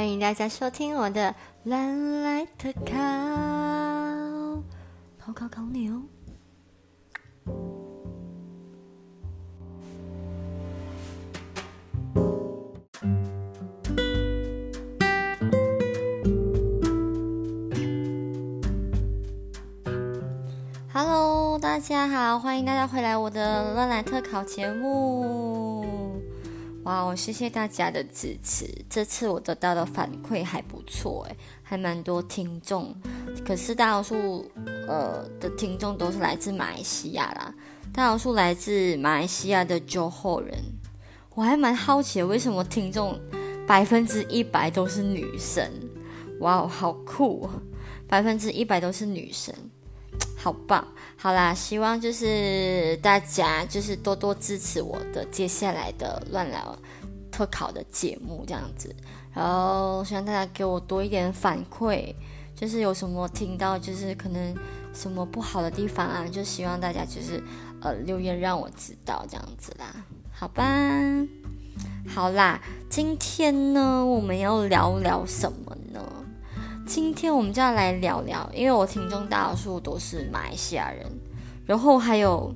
欢迎大家收听我的蓝来特考，考考考你哦。Hello，大家好，欢迎大家回来我的乱来特考节目。哇，哦谢谢大家的支持，这次我得到的反馈还不错，诶，还蛮多听众。可是大多数呃的听众都是来自马来西亚啦，大多数来自马来西亚的酒后人。我还蛮好奇，为什么听众百分之一百都是女生？哇哦，好酷，百分之一百都是女生。好棒，好啦，希望就是大家就是多多支持我的接下来的乱聊特考的节目这样子，然后希望大家给我多一点反馈，就是有什么听到就是可能什么不好的地方啊，就希望大家就是呃留言让我知道这样子啦，好吧，好啦，今天呢我们要聊聊什么？今天我们就要来聊聊，因为我听众大多数都是马来西亚人，然后还有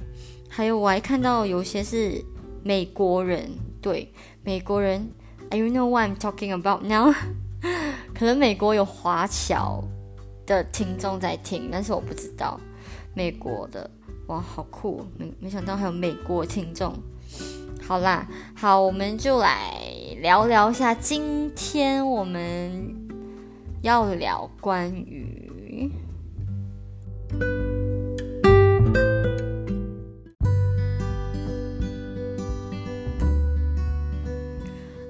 还有我还看到有些是美国人，对美国人，I you know what I'm talking about now？可能美国有华侨的听众在听，但是我不知道美国的，哇，好酷，没没想到还有美国听众。好啦，好，我们就来聊聊一下，今天我们。要聊关于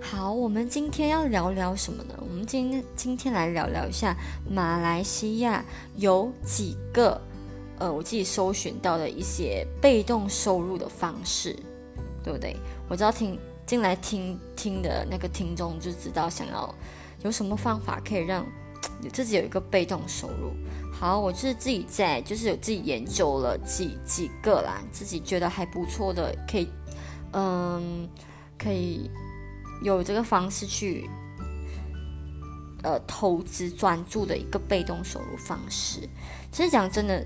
好，我们今天要聊聊什么呢？我们今天今天来聊聊一下马来西亚有几个呃，我自己搜寻到的一些被动收入的方式，对不对？我知道听进来听听的那个听众就知道想要有什么方法可以让。自己有一个被动收入，好，我是自己在，就是有自己研究了几几个啦，自己觉得还不错的，可以，嗯，可以有这个方式去，呃，投资专注的一个被动收入方式。其实讲真的，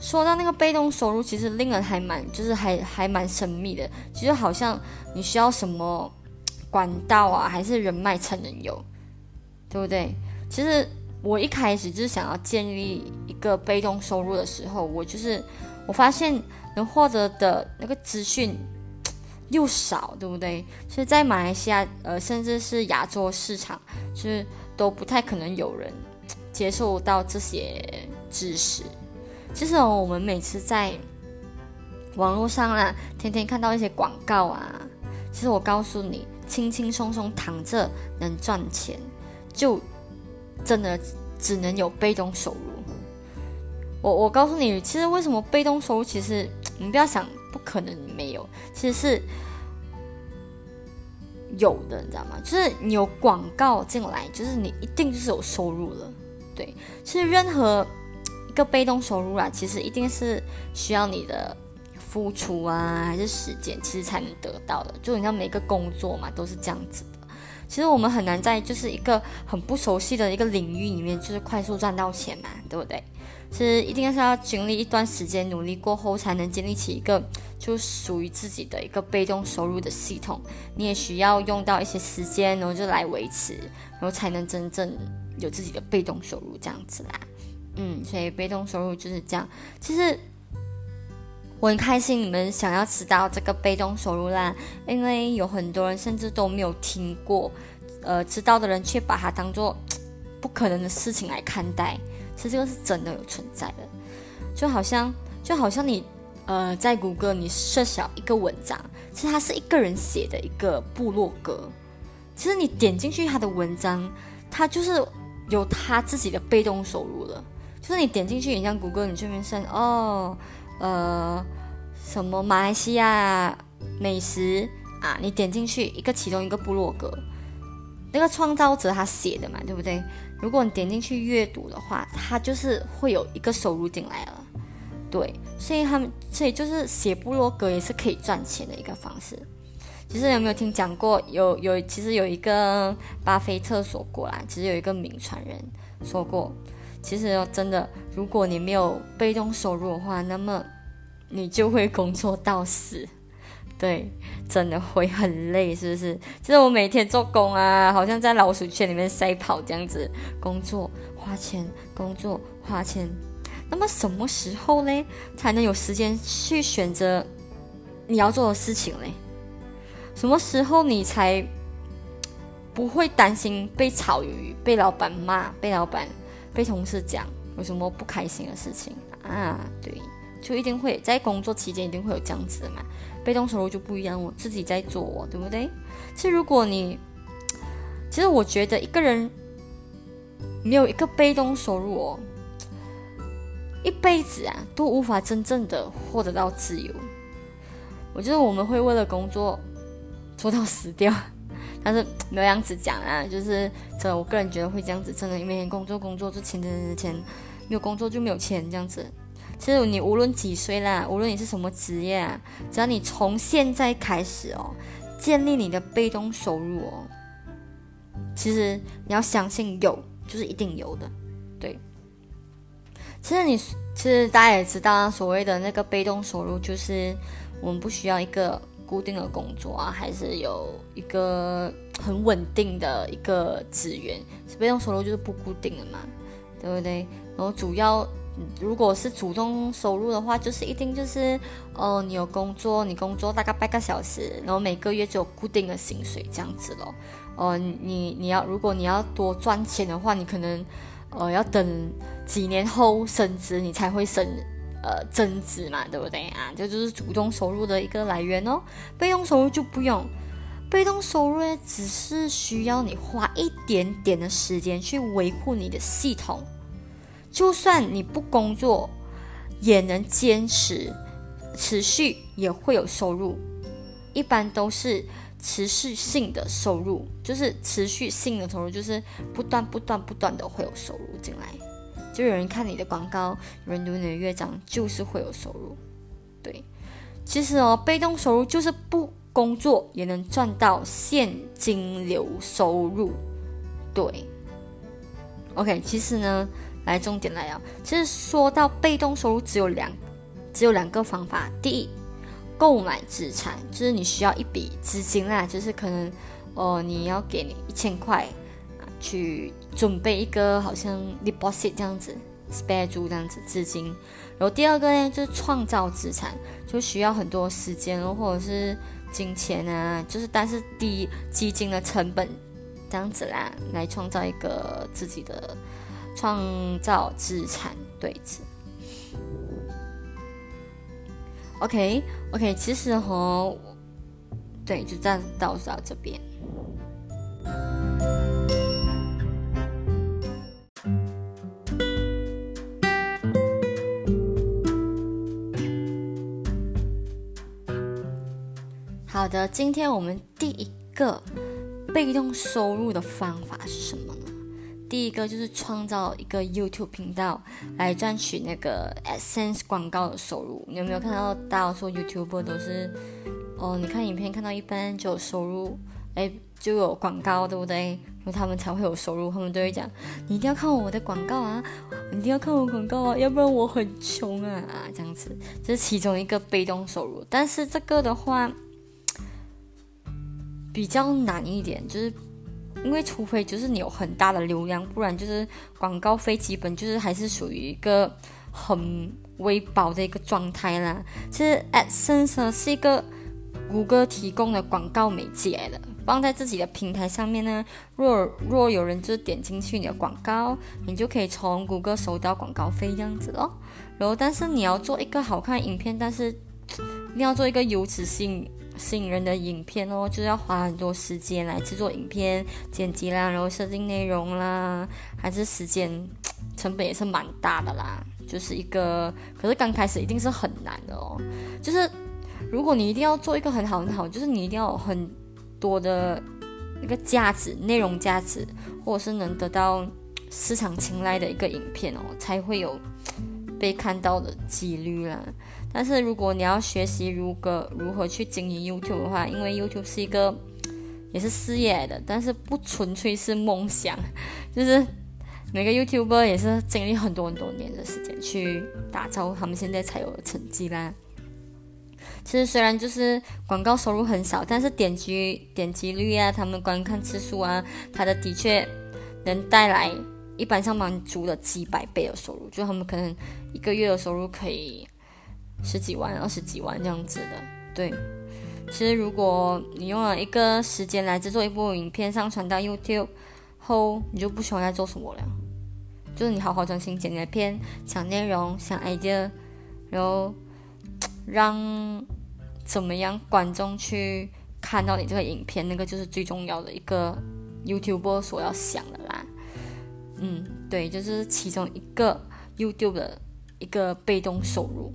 说到那个被动收入，其实令人还蛮，就是还还蛮神秘的。其实好像你需要什么管道啊，还是人脉才能有，对不对？其实我一开始就是想要建立一个被动收入的时候，我就是我发现能获得的那个资讯 又少，对不对？其实，在马来西亚，呃，甚至是亚洲市场，就是都不太可能有人 接受到这些知识。其实我们每次在网络上啊，天天看到一些广告啊，其实我告诉你，轻轻松松躺着能赚钱，就。真的只能有被动收入。我我告诉你，其实为什么被动收入？其实你不要想不可能没有，其实是有的，你知道吗？就是你有广告进来，就是你一定就是有收入了。对，其实任何一个被动收入啊，其实一定是需要你的付出啊，还是时间，其实才能得到的。就你像每个工作嘛，都是这样子。其实我们很难在就是一个很不熟悉的一个领域里面，就是快速赚到钱嘛，对不对？是一定是要经历一段时间努力过后，才能建立起一个就属于自己的一个被动收入的系统。你也需要用到一些时间，然后就来维持，然后才能真正有自己的被动收入这样子啦。嗯，所以被动收入就是这样。其实。我很开心你们想要知道这个被动收入啦，因为有很多人甚至都没有听过，呃，知道的人却把它当做不可能的事情来看待，其实这个是真的有存在的，就好像就好像你呃在谷歌你设小一个文章，其实它是一个人写的一个部落格，其实你点进去他的文章，他就是有他自己的被动收入了，就是你点进去，你像谷歌你这边算哦。呃，什么马来西亚美食啊？你点进去一个其中一个部落格，那个创造者他写的嘛，对不对？如果你点进去阅读的话，他就是会有一个收入进来了。对，所以他们所以就是写部落格也是可以赚钱的一个方式。其实有没有听讲过？有有，其实有一个巴菲特说过啦，其实有一个名传人说过，其实真的，如果你没有被动收入的话，那么你就会工作到死。对，真的会很累，是不是？就是我每天做工啊，好像在老鼠圈里面赛跑这样子，工作花钱，工作花钱。那么什么时候呢，才能有时间去选择你要做的事情嘞？什么时候你才不会担心被炒鱿被老板骂、被老板、被同事讲有什么不开心的事情啊？对，就一定会在工作期间一定会有这样子的嘛。被动收入就不一样，我自己在做，对不对？其实如果你，其实我觉得一个人没有一个被动收入哦。一辈子啊，都无法真正的获得到自由。我觉得我们会为了工作做到死掉，但是没有样子讲啊，就是这我个人觉得会这样子，真的，因为工作工作就钱钱钱，没有工作就没有钱这样子。其实你无论几岁啦，无论你是什么职业，只要你从现在开始哦，建立你的被动收入哦，其实你要相信有，就是一定有的，对。其实你，其实大家也知道，所谓的那个被动收入，就是我们不需要一个固定的工作啊，还是有一个很稳定的一个资源。被动收入就是不固定的嘛，对不对？然后主要，如果是主动收入的话，就是一定就是，哦，你有工作，你工作大概半个小时，然后每个月就有固定的薪水这样子咯。哦，你你要如果你要多赚钱的话，你可能。呃，要等几年后升职，你才会升，呃，增值嘛，对不对啊？这就是主动收入的一个来源哦。被动收入就不用，被动收入，只是需要你花一点点的时间去维护你的系统，就算你不工作，也能坚持，持续也会有收入，一般都是。持续性的收入就是持续性的收入，就是不断不断不断的会有收入进来。就有人看你的广告，有人读你的乐章，就是会有收入。对，其实哦，被动收入就是不工作也能赚到现金流收入。对，OK，其实呢，来重点来啊，其实说到被动收入，只有两，只有两个方法。第一。购买资产就是你需要一笔资金啦，就是可能，哦，你要给你一千块啊，去准备一个好像 deposit 这样子，spare 住这样子资金。然后第二个呢，就是创造资产，就需要很多时间或者是金钱啊，就是但是低基金的成本这样子啦，来创造一个自己的创造资产对子。OK，OK，其实和，对，就这样到到这边。好的，今天我们第一个被动收入的方法是什么？第一个就是创造一个 YouTube 频道来赚取那个 AdSense 广告的收入。你有没有看到大家说 YouTuber 都是哦？你看影片看到一半就有收入，哎，就有广告，对不对？然后他们才会有收入。他们都会讲：你一定要看我的广告啊，你一定要看我广告啊，要不然我很穷啊！这样子，这是其中一个被动收入。但是这个的话比较难一点，就是。因为除非就是你有很大的流量，不然就是广告费基本就是还是属于一个很微薄的一个状态啦。其实 AdSense 是一个谷歌提供的广告媒介来的，放在自己的平台上面呢。若若有人就是点进去你的广告，你就可以从谷歌收到广告费这样子哦。然后，但是你要做一个好看影片，但是你要做一个有质性。吸引人的影片哦，就是要花很多时间来制作影片、剪辑啦，然后设定内容啦，还是时间成本也是蛮大的啦。就是一个，可是刚开始一定是很难的哦。就是如果你一定要做一个很好很好，就是你一定要有很多的那个价值、内容价值，或者是能得到市场青睐的一个影片哦，才会有被看到的几率啦。但是如果你要学习如何如何去经营 YouTube 的话，因为 YouTube 是一个 也是事业的，但是不纯粹是梦想，就是每个 YouTuber 也是经历很多很多年的时间去打造他们现在才有的成绩啦。其实虽然就是广告收入很少，但是点击点击率啊，他们观看次数啊，它的的确能带来一般上班族的几百倍的收入，就他们可能一个月的收入可以十几万、二十几万这样子的。对，其实如果你用了一个时间来制作一部影片，上传到 YouTube 后，你就不需要再做什么了，就是你好好专心剪你的片，想内容，想 idea，然后让。怎么样？观众去看到你这个影片，那个就是最重要的一个 YouTube 所要想的啦。嗯，对，就是其中一个 YouTube 的一个被动收入。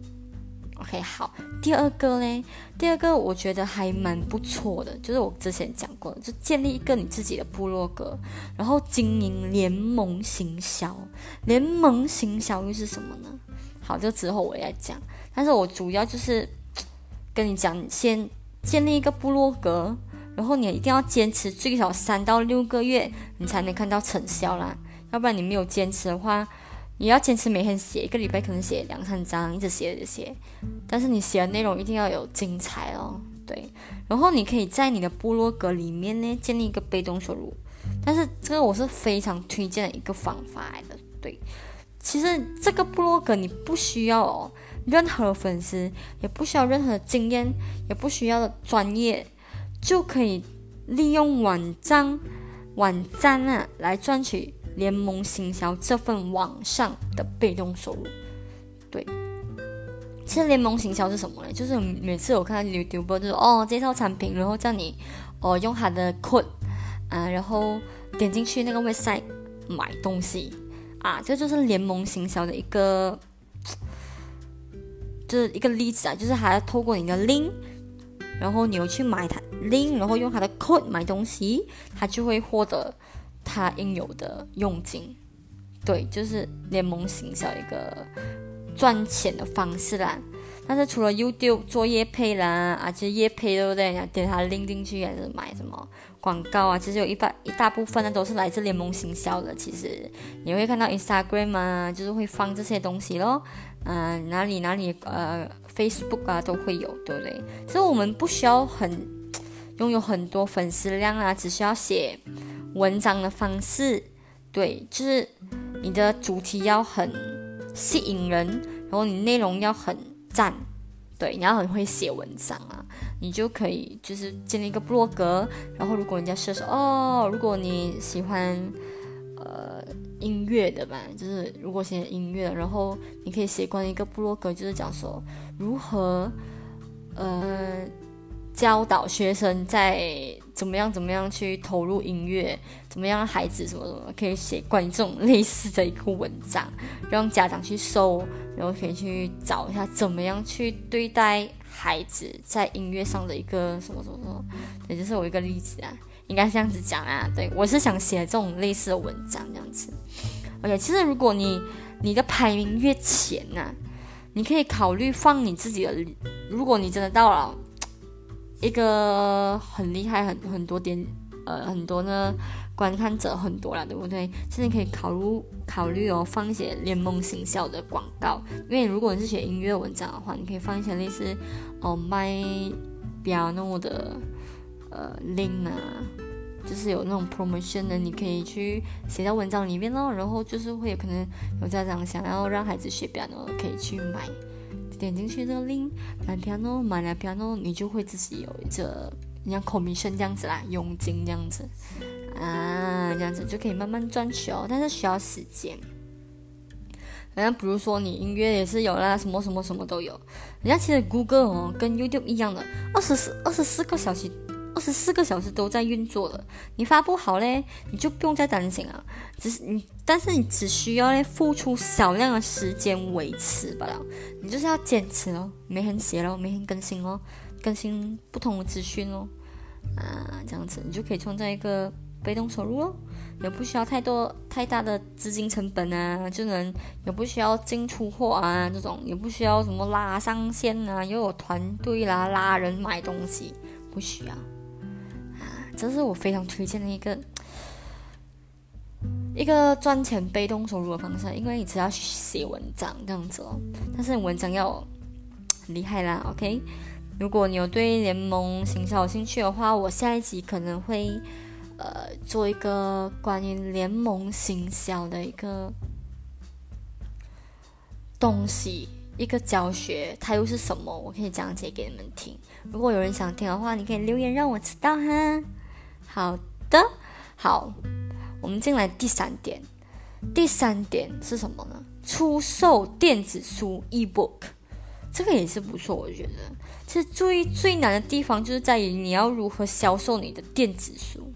OK，好，第二个嘞，第二个我觉得还蛮不错的，就是我之前讲过的，就建立一个你自己的部落格，然后经营联盟行销。联盟行销又是什么呢？好，这之后我也讲，但是我主要就是。跟你讲，先建立一个部落格，然后你一定要坚持最少三到六个月，你才能看到成效啦。要不然你没有坚持的话，你要坚持每天写，一个礼拜可能写两三张，一直写一直写。但是你写的内容一定要有精彩哦，对。然后你可以在你的部落格里面呢建立一个被动收入，但是这个我是非常推荐的一个方法来的，对。其实这个部落格你不需要哦。任何粉丝也不需要任何经验，也不需要的专业，就可以利用网站网站啊来赚取联盟行销这份网上的被动收入。对，其实联盟行销是什么呢？就是每次我看到 YouTube 就是哦介绍产品，然后叫你哦用他的 code 啊，然后点进去那个 website 买东西啊，这就是联盟行销的一个。就是一个例子啊，就是还要透过你的 link，然后你又去买它 link，然后用它的 code 买东西，他就会获得他应有的佣金。对，就是联盟行销一个赚钱的方式啦。但是除了 YouTube 做业配啦，啊，其实业配对不对？你点它拎进去还是买什么广告啊？其实有一半一大部分呢都是来自联盟行销的。其实你会看到 Instagram 啊，就是会放这些东西咯。嗯，哪里哪里呃，Facebook 啊都会有，对不对？所以我们不需要很拥有很多粉丝量啊，只需要写文章的方式，对，就是你的主题要很吸引人，然后你内容要很赞，对，你要很会写文章啊，你就可以就是建立一个博格，然后如果人家说说哦，如果你喜欢呃。音乐的吧，就是如果写音乐，然后你可以写关于一个部落格，就是讲说如何呃教导学生在怎么样怎么样去投入音乐，怎么样孩子什么什么，可以写关于这种类似的一个文章，让家长去搜，然后可以去找一下怎么样去对待孩子在音乐上的一个什么什么什么，也就是我一个例子啊。应该这样子讲啊，对我是想写这种类似的文章这样子。OK，其实如果你你的排名越前呐，你可以考虑放你自己的。如果你真的到了一个很厉害、很很多点呃很多呢观看者很多了，对不对？现在可以考虑考虑哦，放一些联盟行销的广告。因为如果你是写音乐文章的话，你可以放一些类似哦卖 piano 的呃 link 啊。就是有那种 promotion 的，你可以去写在文章里面咯。然后就是会有可能有家长想要让孩子学表的可以去买，点进去这个 link 买票咯买了 piano，你就会自己有一个像 commission 这样子啦，佣金这样子啊，这样子就可以慢慢赚取哦。但是需要时间。好像比如说你音乐也是有啦，什么什么什么都有。人家其实 Google 哦，跟 YouTube 一样的，二十四二十四个小时。二十四个小时都在运作了，你发布好嘞，你就不用再担心啊。只是你，但是你只需要嘞付出少量的时间维持罢了。你就是要坚持哦，每天写咯，每天更新哦，更新不同的资讯哦，啊，这样子你就可以创造一个被动收入哦。也不需要太多太大的资金成本啊，就能也不需要进出货啊，这种也不需要什么拉上线啊，又有团队啦拉人买东西，不需要，这是我非常推荐的一个一个赚钱被动收入的方式，因为你只要写文章这样子哦，但是文章要很厉害啦，OK。如果你有对联盟行销有兴趣的话，我下一集可能会，呃，做一个关于联盟行销的一个东西，一个教学，它又是什么？我可以讲解给你们听。如果有人想听的话，你可以留言让我知道哈。好的，好，我们进来第三点，第三点是什么呢？出售电子书 e-book。这个也是不错，我觉得。其实最最难的地方就是在于你要如何销售你的电子书。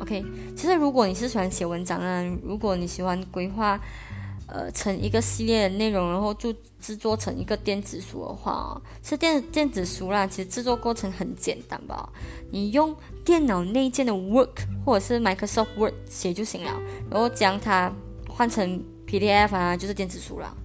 OK，其实如果你是喜欢写文章啊，如果你喜欢规划，呃，成一个系列的内容，然后就制作成一个电子书的话，是电电子书啦。其实制作过程很简单吧？你用电脑内建的 Word 或者是 Microsoft Word 写就行了，然后将它换成 PDF 啊，就是电子书了。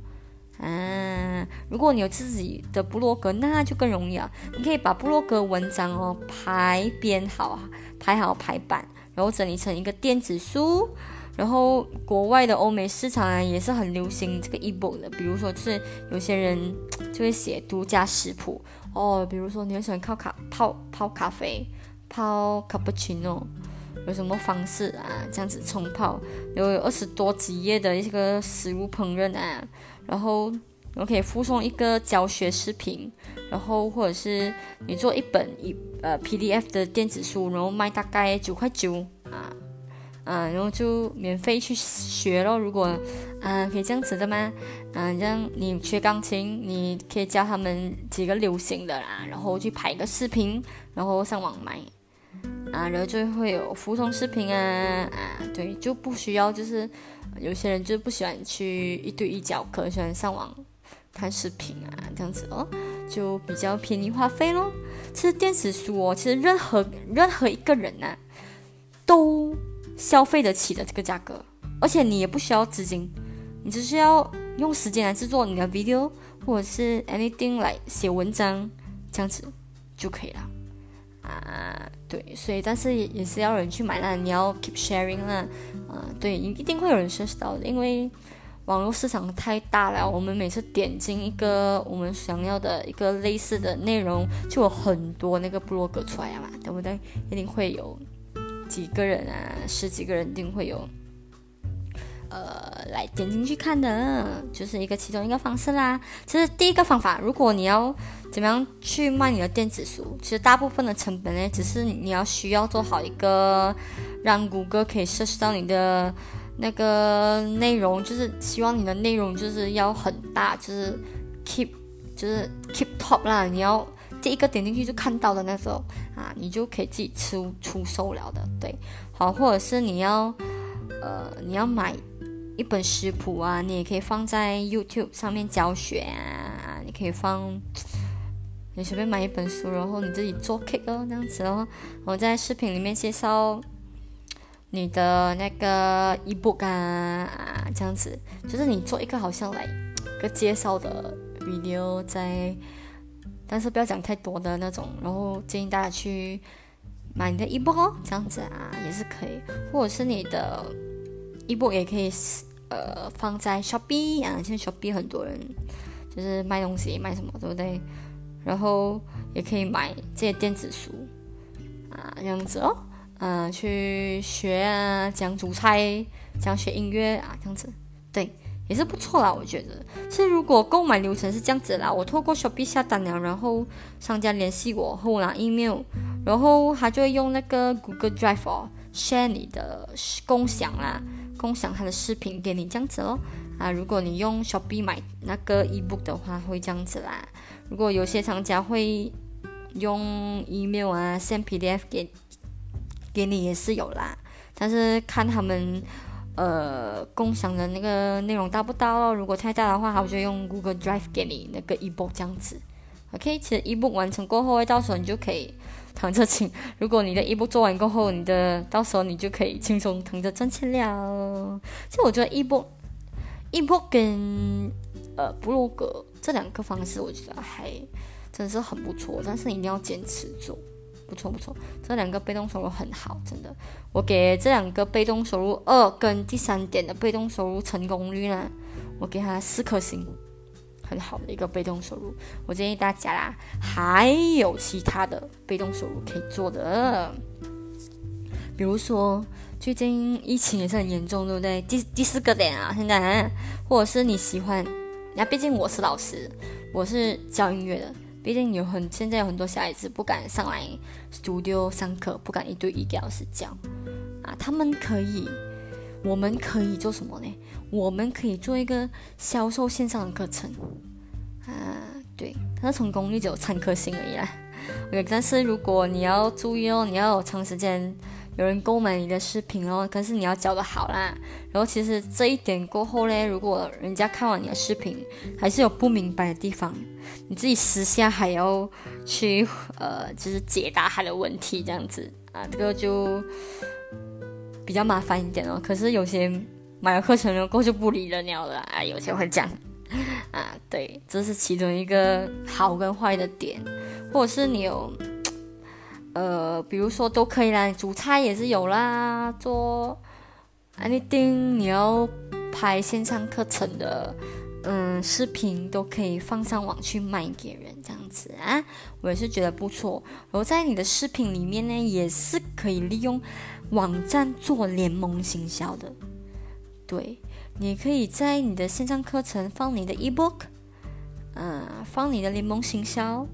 啊，如果你有自己的部落格，那就更容易了。你可以把部落格文章哦排编好啊，排好排版，然后整理成一个电子书。然后国外的欧美市场啊，也是很流行这个 ebook 的。比如说，是有些人 就会写独家食谱哦，比如说你很喜欢靠咖泡泡咖啡，泡 cappuccino，有什么方式啊？这样子冲泡，有二十多几页的一个食物烹饪啊。然后我可以附送一个教学视频，然后或者是你做一本一呃 PDF 的电子书，然后卖大概九块九啊，嗯，然后就免费去学咯。如果嗯可以这样子的吗？嗯，这样你学钢琴，你可以教他们几个流行的啦，然后去拍个视频，然后上网卖啊，然后就会有服从视频啊啊，对，就不需要就是。有些人就不喜欢去一对一教课，喜欢上网看视频啊，这样子哦，就比较便宜花费咯。其实电子书哦，其实任何任何一个人呐，都消费得起的这个价格，而且你也不需要资金，你只需要用时间来制作你的 video 或者是 anything 来写文章，这样子就可以了。啊，对，所以但是也是要人去买啦，你要 keep sharing 啦，啊，对，一一定会有人认识到的，因为网络市场太大了，我们每次点进一个我们想要的一个类似的内容，就有很多那个 blog 出来嘛，对不对？一定会有几个人啊，十几个人一定会有。呃，来点进去看的，就是一个其中一个方式啦。其实第一个方法，如果你要怎么样去卖你的电子书，其实大部分的成本呢，只是你要需要做好一个让谷歌可以设置到你的那个内容，就是希望你的内容就是要很大，就是 keep 就是 keep top 啦。你要第一个点进去就看到的那种啊，你就可以自己出出售了的。对，好，或者是你要呃你要买。一本食谱啊，你也可以放在 YouTube 上面教学啊。你可以放，你随便买一本书，然后你自己做 cake 哦，这样子哦。我在视频里面介绍你的那个 ebook 啊，这样子，就是你做一个好像来个介绍的 video，在，但是不要讲太多的那种，然后建议大家去买你的 ebook 哦，这样子啊也是可以，或者是你的。ebook 也可以，呃，放在 Shopee 啊，现在 Shopee 很多人就是卖东西，卖什么，对不对？然后也可以买这些电子书啊，这样子哦，嗯，去学啊，讲煮菜，讲学音乐啊，这样子，对，也是不错啦，我觉得。是如果购买流程是这样子啦，我透过 Shopee 下单了，然后商家联系我，后拿 email，然后他就会用那个 Google Drive 哦，share 你的共享啦。共享他的视频给你这样子咯。啊！如果你用 Shopee 买那个 ebook 的话，会这样子啦。如果有些商家会用 email 啊，send PDF 给给你也是有啦。但是看他们呃共享的那个内容大不大咯。如果太大的话，我就用 Google Drive 给你那个 ebook 这样子。OK，其实 ebook 完成过后，到时候你就可以躺着请。如果你的 ebook 做完过后，你的到时候你就可以轻松躺着赚钱了。其实我觉得 ebook、ebook 跟呃布洛格这两个方式，我觉得还真的是很不错，但是你一定要坚持做。不错不错，这两个被动收入很好，真的。我给这两个被动收入二跟第三点的被动收入成功率呢，我给他四颗星。很好的一个被动收入，我建议大家啦，还有其他的被动收入可以做的，比如说最近疫情也是很严重，对不对？第第四个点啊，现在，或者是你喜欢，那毕竟我是老师，我是教音乐的，毕竟有很现在有很多小孩子不敢上来 studio 上课，不敢一对一给老师教啊，他们可以，我们可以做什么呢？我们可以做一个销售线上的课程，啊，对，它的成功率只有三颗星而已啦。OK，但是如果你要注意哦，你要长时间有人购买你的视频哦，可是你要教的好啦。然后其实这一点过后呢，如果人家看完你的视频还是有不明白的地方，你自己私下还要去呃，就是解答他的问题这样子啊，这个就比较麻烦一点哦。可是有些。买了课程了，过就不理人了了啊！有些会讲啊，对，这是其中一个好跟坏的点，或者是你有呃，比如说都可以啦，煮菜也是有啦，做 anything 你要拍线上课程的嗯视频都可以放上网去卖给人这样子啊，我也是觉得不错。然后在你的视频里面呢，也是可以利用网站做联盟行销的。对，你可以在你的线上课程放你的 ebook，嗯，放你的联盟行销，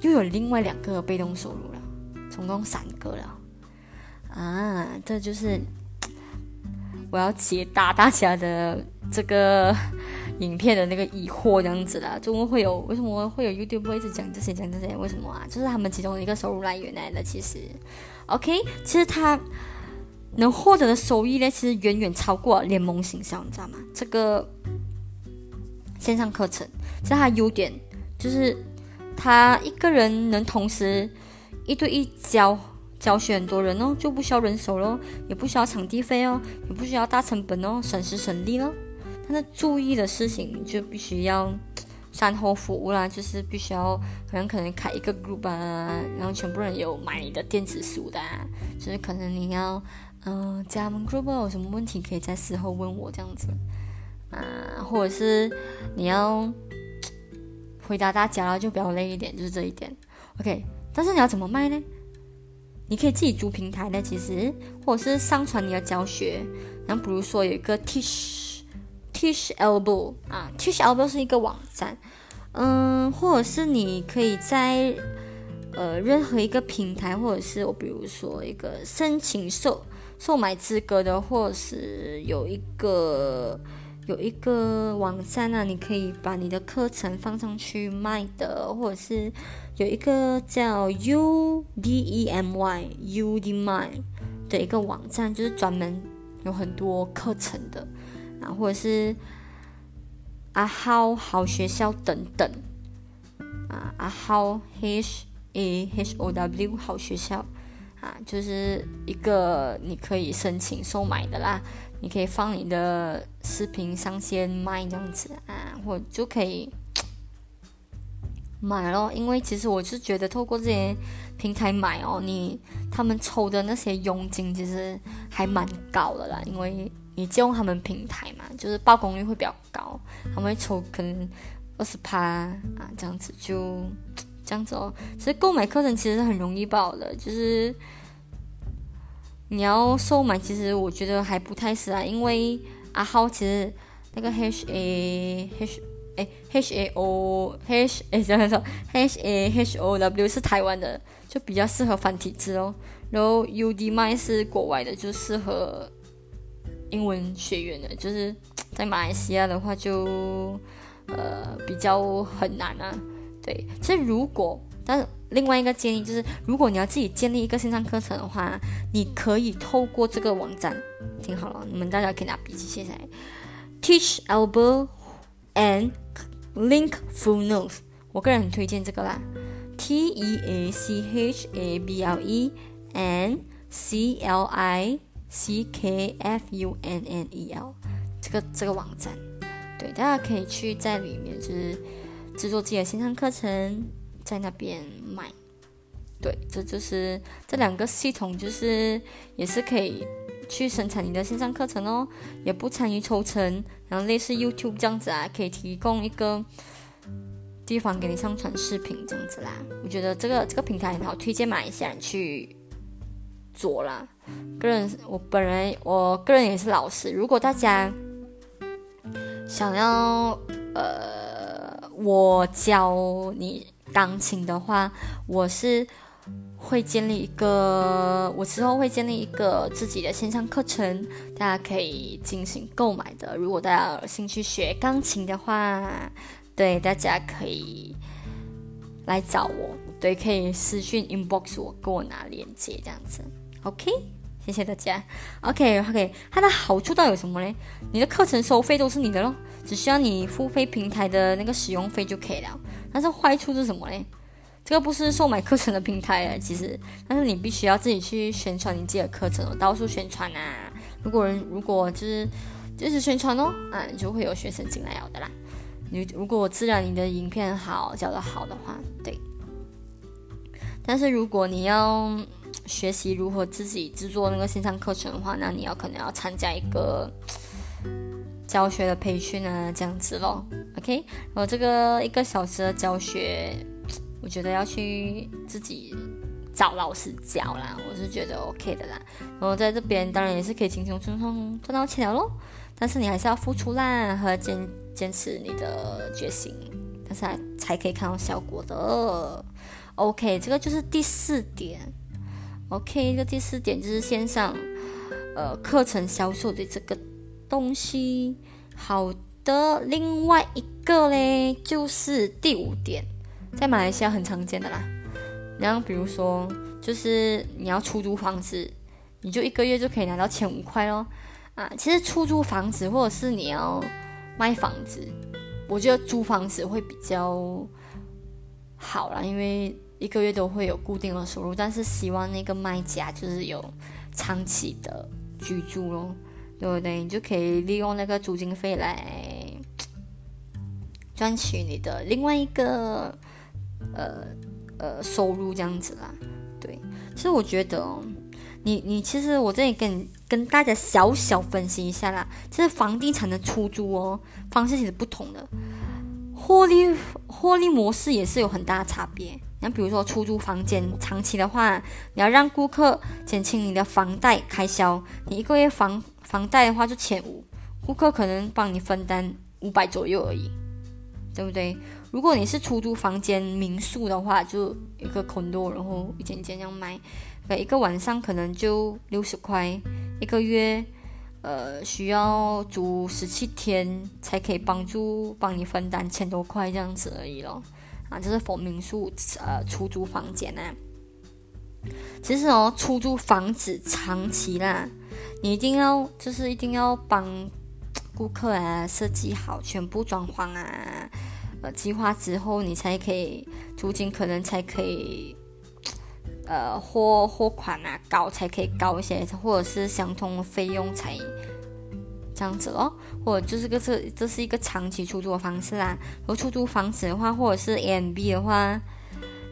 又有另外两个被动收入，总共三个了，啊，这就是我要解答大家的这个影片的那个疑惑这样子啦。中国会有为什么会有 YouTube 会一直讲这些讲这些？为什么啊？就是他们其中一个收入来源来的。其实，OK，其实他。能获得的收益呢，其实远远超过联盟形象，你知道吗？这个线上课程，其实它优点就是他一个人能同时一对一教教学很多人哦，就不需要人手咯，也不需要场地费哦，也不需要大成本哦，省时省力咯。但是注意的事情就必须要善后服务啦，就是必须要可能可能开一个 group 啊，然后全部人有买你的电子书的，就是可能你要。嗯，加盟 group 有什么问题可以在事后问我这样子啊，或者是你要回答大家就比较累一点，就是这一点。OK，但是你要怎么卖呢？你可以自己租平台呢，其实或者是上传你的教学。然后比如说有一个 Teach Teach Elbow 啊，Teach Elbow 是一个网站，嗯，或者是你可以在呃任何一个平台，或者是我比如说一个申请售。售买资格的，或者是有一个有一个网站啊，你可以把你的课程放上去卖的，或者是有一个叫 U D E M Y Udemy 的一个网站，就是专门有很多课程的啊，或者是阿豪好学校等等啊，阿豪 H A H O W 好学校。啊，就是一个你可以申请售买的啦，你可以放你的视频上线卖这样子啊，或就可以买咯。因为其实我是觉得透过这些平台买哦，你他们抽的那些佣金其实还蛮高的啦，因为你借用他们平台嘛，就是曝光率会比较高，他们会抽可能二十趴啊这样子就。这样子哦，其实购买课程其实很容易报的，就是你要售买，其实我觉得还不太是啊，因为阿浩其实那个 H A H 哎 H A O H 哎这样说 H A H O W 是台湾的，就比较适合繁体字哦，然后 U D M I 是国外的，就适合英文学员的，就是在马来西亚的话就呃比较很难啊。对，其实如果，但是另外一个建议就是，如果你要自己建立一个线上课程的话，你可以透过这个网站，听好了，你们大家可以拿笔记写下来，Teach Elbow and Link Full Notes，我个人很推荐这个啦，T E A C H A B L E and C L I C K F U N N E L 这个这个网站，对，大家可以去在里面就是制作自己的线上课程，在那边卖。对，这就是这两个系统，就是也是可以去生产你的线上课程哦，也不参与抽成，然后类似 YouTube 这样子啊，可以提供一个地方给你上传视频这样子啦。我觉得这个这个平台很好，推荐马来西亚人去做啦。个人我本人我个人也是老师，如果大家想要呃我教你钢琴的话，我是。会建立一个，我之后会建立一个自己的线上课程，大家可以进行购买的。如果大家有兴趣学钢琴的话，对，大家可以来找我，对，可以私信 inbox 我，给我拿链接这样子。OK，谢谢大家。OK，OK，它的好处到底有什么呢？你的课程收费都是你的咯，只需要你付费平台的那个使用费就可以了。但是坏处是什么呢？这个不是售买课程的平台，其实，但是你必须要自己去宣传你自己的课程，到处宣传啊。如果人如果就是就是宣传哦，啊，就会有学生进来要的啦。你如果自然你的影片好，教的好的话，对。但是如果你要学习如何自己制作那个线上课程的话，那你要可能要参加一个教学的培训啊，这样子咯。OK，然后这个一个小时的教学。我觉得要去自己找老师教啦，我是觉得 OK 的啦。然后在这边当然也是可以轻轻松松赚到钱喽，但是你还是要付出啦和坚坚持你的决心，但是才才可以看到效果的。OK，这个就是第四点。OK，这个第四点就是线上呃课程销售的这个东西。好的，另外一个嘞就是第五点。在马来西亚很常见的啦，然后比如说，就是你要出租房子，你就一个月就可以拿到千五块咯。啊，其实出租房子或者是你要卖房子，我觉得租房子会比较好啦，因为一个月都会有固定的收入，但是希望那个卖家就是有长期的居住咯，对不对？你就可以利用那个租金费来赚取你的另外一个。呃呃，收入这样子啦，对，其实我觉得哦，你你其实我这里跟跟大家小小分析一下啦，其实房地产的出租哦方式其实不同的，获利获利模式也是有很大的差别。那比如说出租房间，长期的话，你要让顾客减轻你的房贷开销，你一个月房房贷的话就千五，顾客可能帮你分担五百左右而已，对不对？如果你是出租房间民宿的话，就一个 condo，然后一间一间这样卖，一个晚上可能就六十块，一个月，呃，需要租十七天才可以帮助帮你分担千多块这样子而已咯。啊，这是否民宿呃出租房间呢？其实哦，出租房子长期啦，你一定要就是一定要帮 顾客啊设计好全部装潢啊。呃，计划之后你才可以租金，可能才可以，呃，货货款啊高才可以高一些，或者是相同的费用才这样子咯，或者就是个这这是一个长期出租的方式啦。如果出租房子的话，或者是 M B 的话，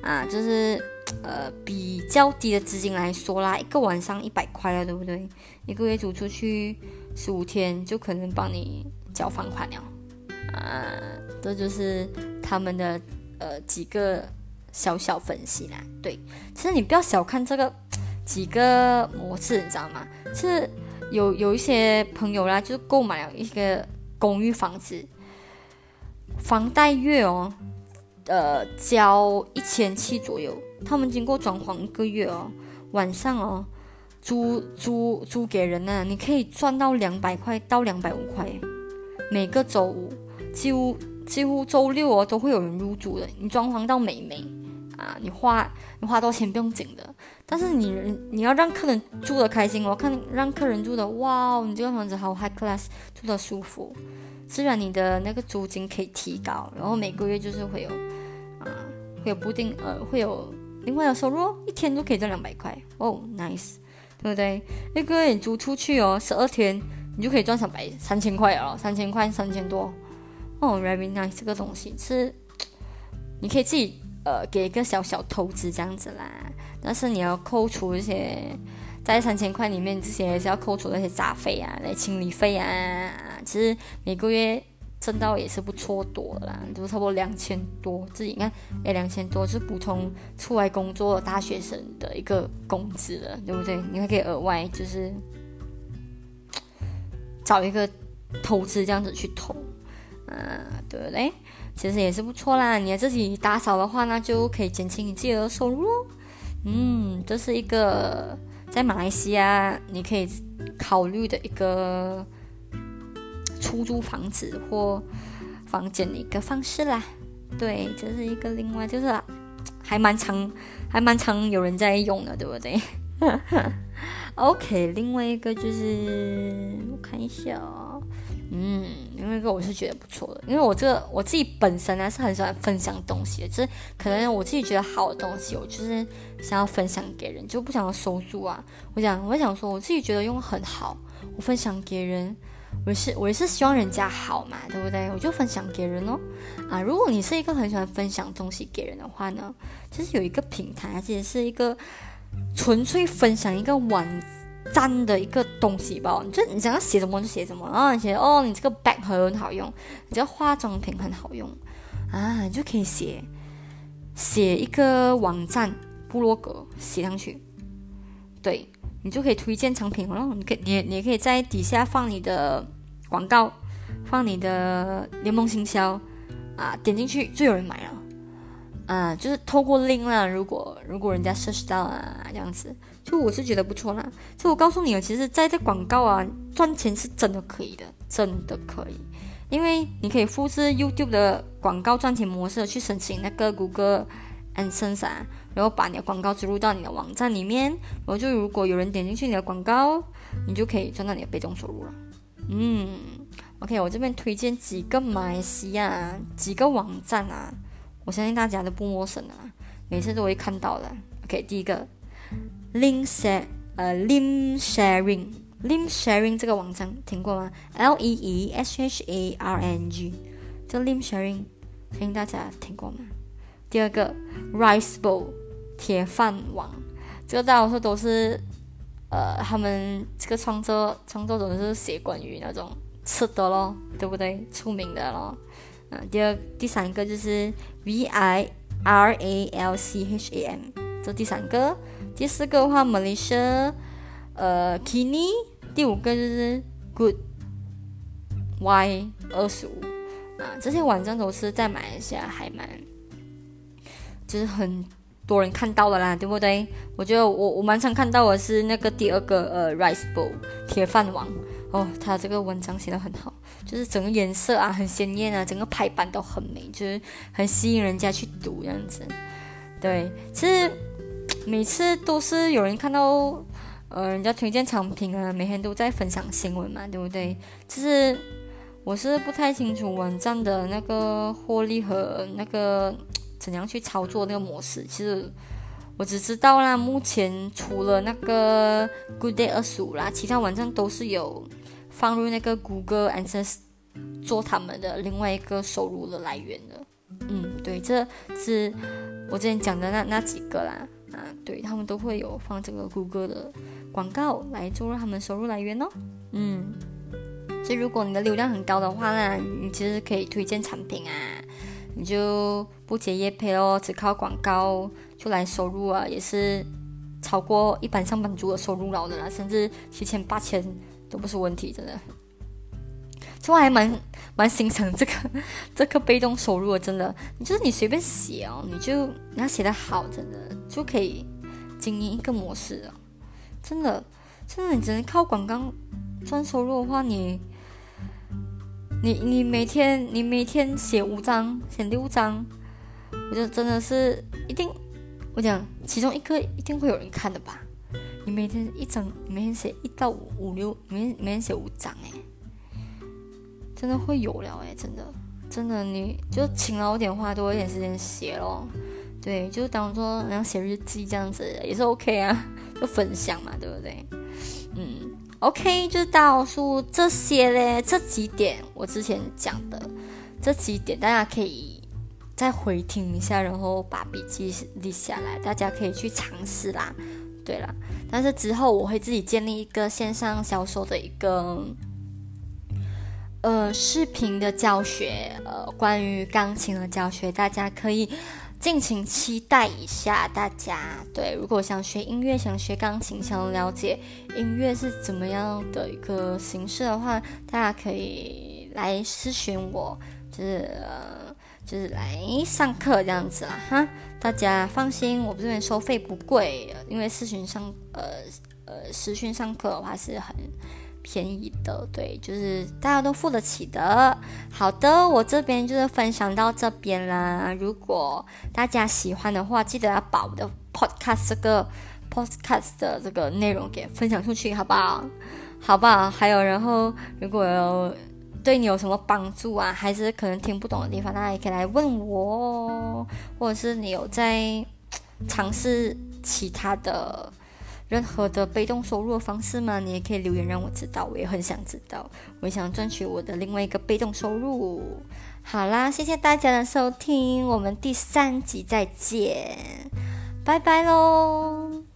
啊，就是呃比较低的资金来说啦，一个晚上一百块了，对不对？一个月租出去十五天就可能帮你交房款了。啊，这就是他们的呃几个小小分析啦。对，其实你不要小看这个几个模式，你知道吗？是有有一些朋友啦，就是购买了一个公寓房子，房贷月哦，呃，交一千七左右。他们经过装潢一个月哦，晚上哦，租租租给人呢，你可以赚到两百块到两百五块，每个周五。几乎几乎周六哦都会有人入住的，你装潢到美美啊，你花你花多少钱不用紧的，但是你人你要让客人住的开心，我看让客人住的哇，你这个房子好 high class，住的舒服，自然你的那个租金可以提高，然后每个月就是会有啊会有固定呃会有另外的收入，一天就可以赚两百块哦，nice，对不对？一个月你租出去哦，十二天你就可以赚三百三千块哦，三千块三千多哦，very nice 这个东西是你可以自己呃给一个小小投资这样子啦，但是你要扣除一些。在三千块里面，这些是要扣除那些杂费啊、来清理费啊。其实每个月挣到也是不错多啦，都差不多两千多。自己看，哎，两千多是普通出来工作大学生的一个工资了，对不对？你还可以额外就是找一个投资这样子去投，啊，对不对？其实也是不错啦。你自己打扫的话，那就可以减轻你自己的收入。嗯，这是一个。在马来西亚，你可以考虑的一个出租房子或房间的一个方式啦。对，这是一个另外就是还蛮常还蛮常有人在用的，对不对？OK，另外一个就是我看一下哦。嗯，另外一个我是觉得不错的，因为我这个我自己本身呢是很喜欢分享东西的，就是可能我自己觉得好的东西，我就是想要分享给人，就不想要收住啊。我想，我想说，我自己觉得用很好，我分享给人，我是我也是希望人家好嘛，对不对？我就分享给人哦。啊，如果你是一个很喜欢分享东西给人的话呢，其实有一个平台，而且是一个纯粹分享一个网。站的一个东西吧，就你想要写什么就写什么啊，写哦，你这个 bag 很好用，你这个化妆品很好用啊，你就可以写写一个网站部落格写上去，对你就可以推荐产品哦，你可你你可以在底下放你的广告，放你的联盟行销啊，点进去就有人买了。啊，就是透过 link 啦，如果如果人家 search 到啊，这样子，就我是觉得不错啦。就我告诉你哦，其实在这广告啊，赚钱是真的可以的，真的可以，因为你可以复制 YouTube 的广告赚钱模式去申请那个谷歌 AdSense 啊，然后把你的广告植入到你的网站里面，然后就如果有人点进去你的广告，你就可以赚到你的被动收入了。嗯，OK，我这边推荐几个马来西亚几个网站啊。我相信大家都不陌生的啦，每次都会看到的。OK，第一个，Link Share，呃，Link Sharing，Link Sharing 这个网站听过吗？L E E S H A R N G，这 Link Sharing，相信大家听过吗？第二个，Rice Bowl，铁饭碗，这个大多数都是，呃，他们这个创作创作者是写关于那种吃的咯，对不对？出名的咯。嗯，第二、第三个就是 V I R A L C H A M，这第三个。第四个的话，Malaysia，呃，Kini。第五个就是 Good Y 二十五。啊，这些网站都是在马来西亚还蛮，就是很多人看到的啦，对不对？我觉得我我蛮常看到的是那个第二个呃，Rice Bowl 铁饭碗。哦，他这个文章写的很好，就是整个颜色啊很鲜艳啊，整个排版都很美，就是很吸引人家去读这样子。对，其实每次都是有人看到，呃，人家推荐产品啊，每天都在分享新闻嘛，对不对？就是我是不太清楚网站的那个获利和那个怎样去操作那个模式，其实。我只知道啦，目前除了那个 Good Day 二十五啦，其他网站都是有放入那个谷歌 Answers 做他们的另外一个收入的来源的。嗯，对，这是我之前讲的那那几个啦。啊，对他们都会有放这个谷歌的广告来做他们收入来源哦。嗯，所以如果你的流量很高的话呢，你其实可以推荐产品啊，你就不接业配哦，只靠广告。出来收入啊，也是超过一般上班族的收入了的啦，甚至七千八千都不是问题，真的。这我还蛮蛮欣赏这个 这个被动收入的，真的。你就是你随便写哦，你就你要写的好，真的就可以经营一个模式啊，真的，真的，你只能靠广告赚收入的话，你你你每天你每天写五张，写六张，我觉得真的是一定。我讲，其中一个一定会有人看的吧？你每天一张，每天写一到五五六，每天每天写五张，哎，真的会有了，哎，真的，真的，你就勤劳点，花多一点时间写咯，对，就当做像写日记这样子也是 OK 啊，就分享嘛，对不对？嗯，OK，就到数这些嘞，这几点我之前讲的这几点，大家可以再回听一下，然后把笔记立下来，大家可以去尝试啦。对了，但是之后我会自己建立一个线上销售的一个。呃，视频的教学，呃，关于钢琴的教学，大家可以尽情期待一下。大家对，如果想学音乐、想学钢琴、想了解音乐是怎么样的一个形式的话，大家可以来私询我，就是呃，就是来上课这样子啦，哈。大家放心，我这边收费不贵，因为私询上，呃呃，私讯上课的话是很。便宜的，对，就是大家都付得起的。好的，我这边就是分享到这边啦。如果大家喜欢的话，记得要把我的 podcast 这个 podcast 的这个内容给分享出去，好不好？好不好？还有，然后如果有对你有什么帮助啊，还是可能听不懂的地方，大家也可以来问我，或者是你有在尝试其他的。任何的被动收入的方式吗？你也可以留言让我知道，我也很想知道，我也想赚取我的另外一个被动收入。好啦，谢谢大家的收听，我们第三集再见，拜拜喽。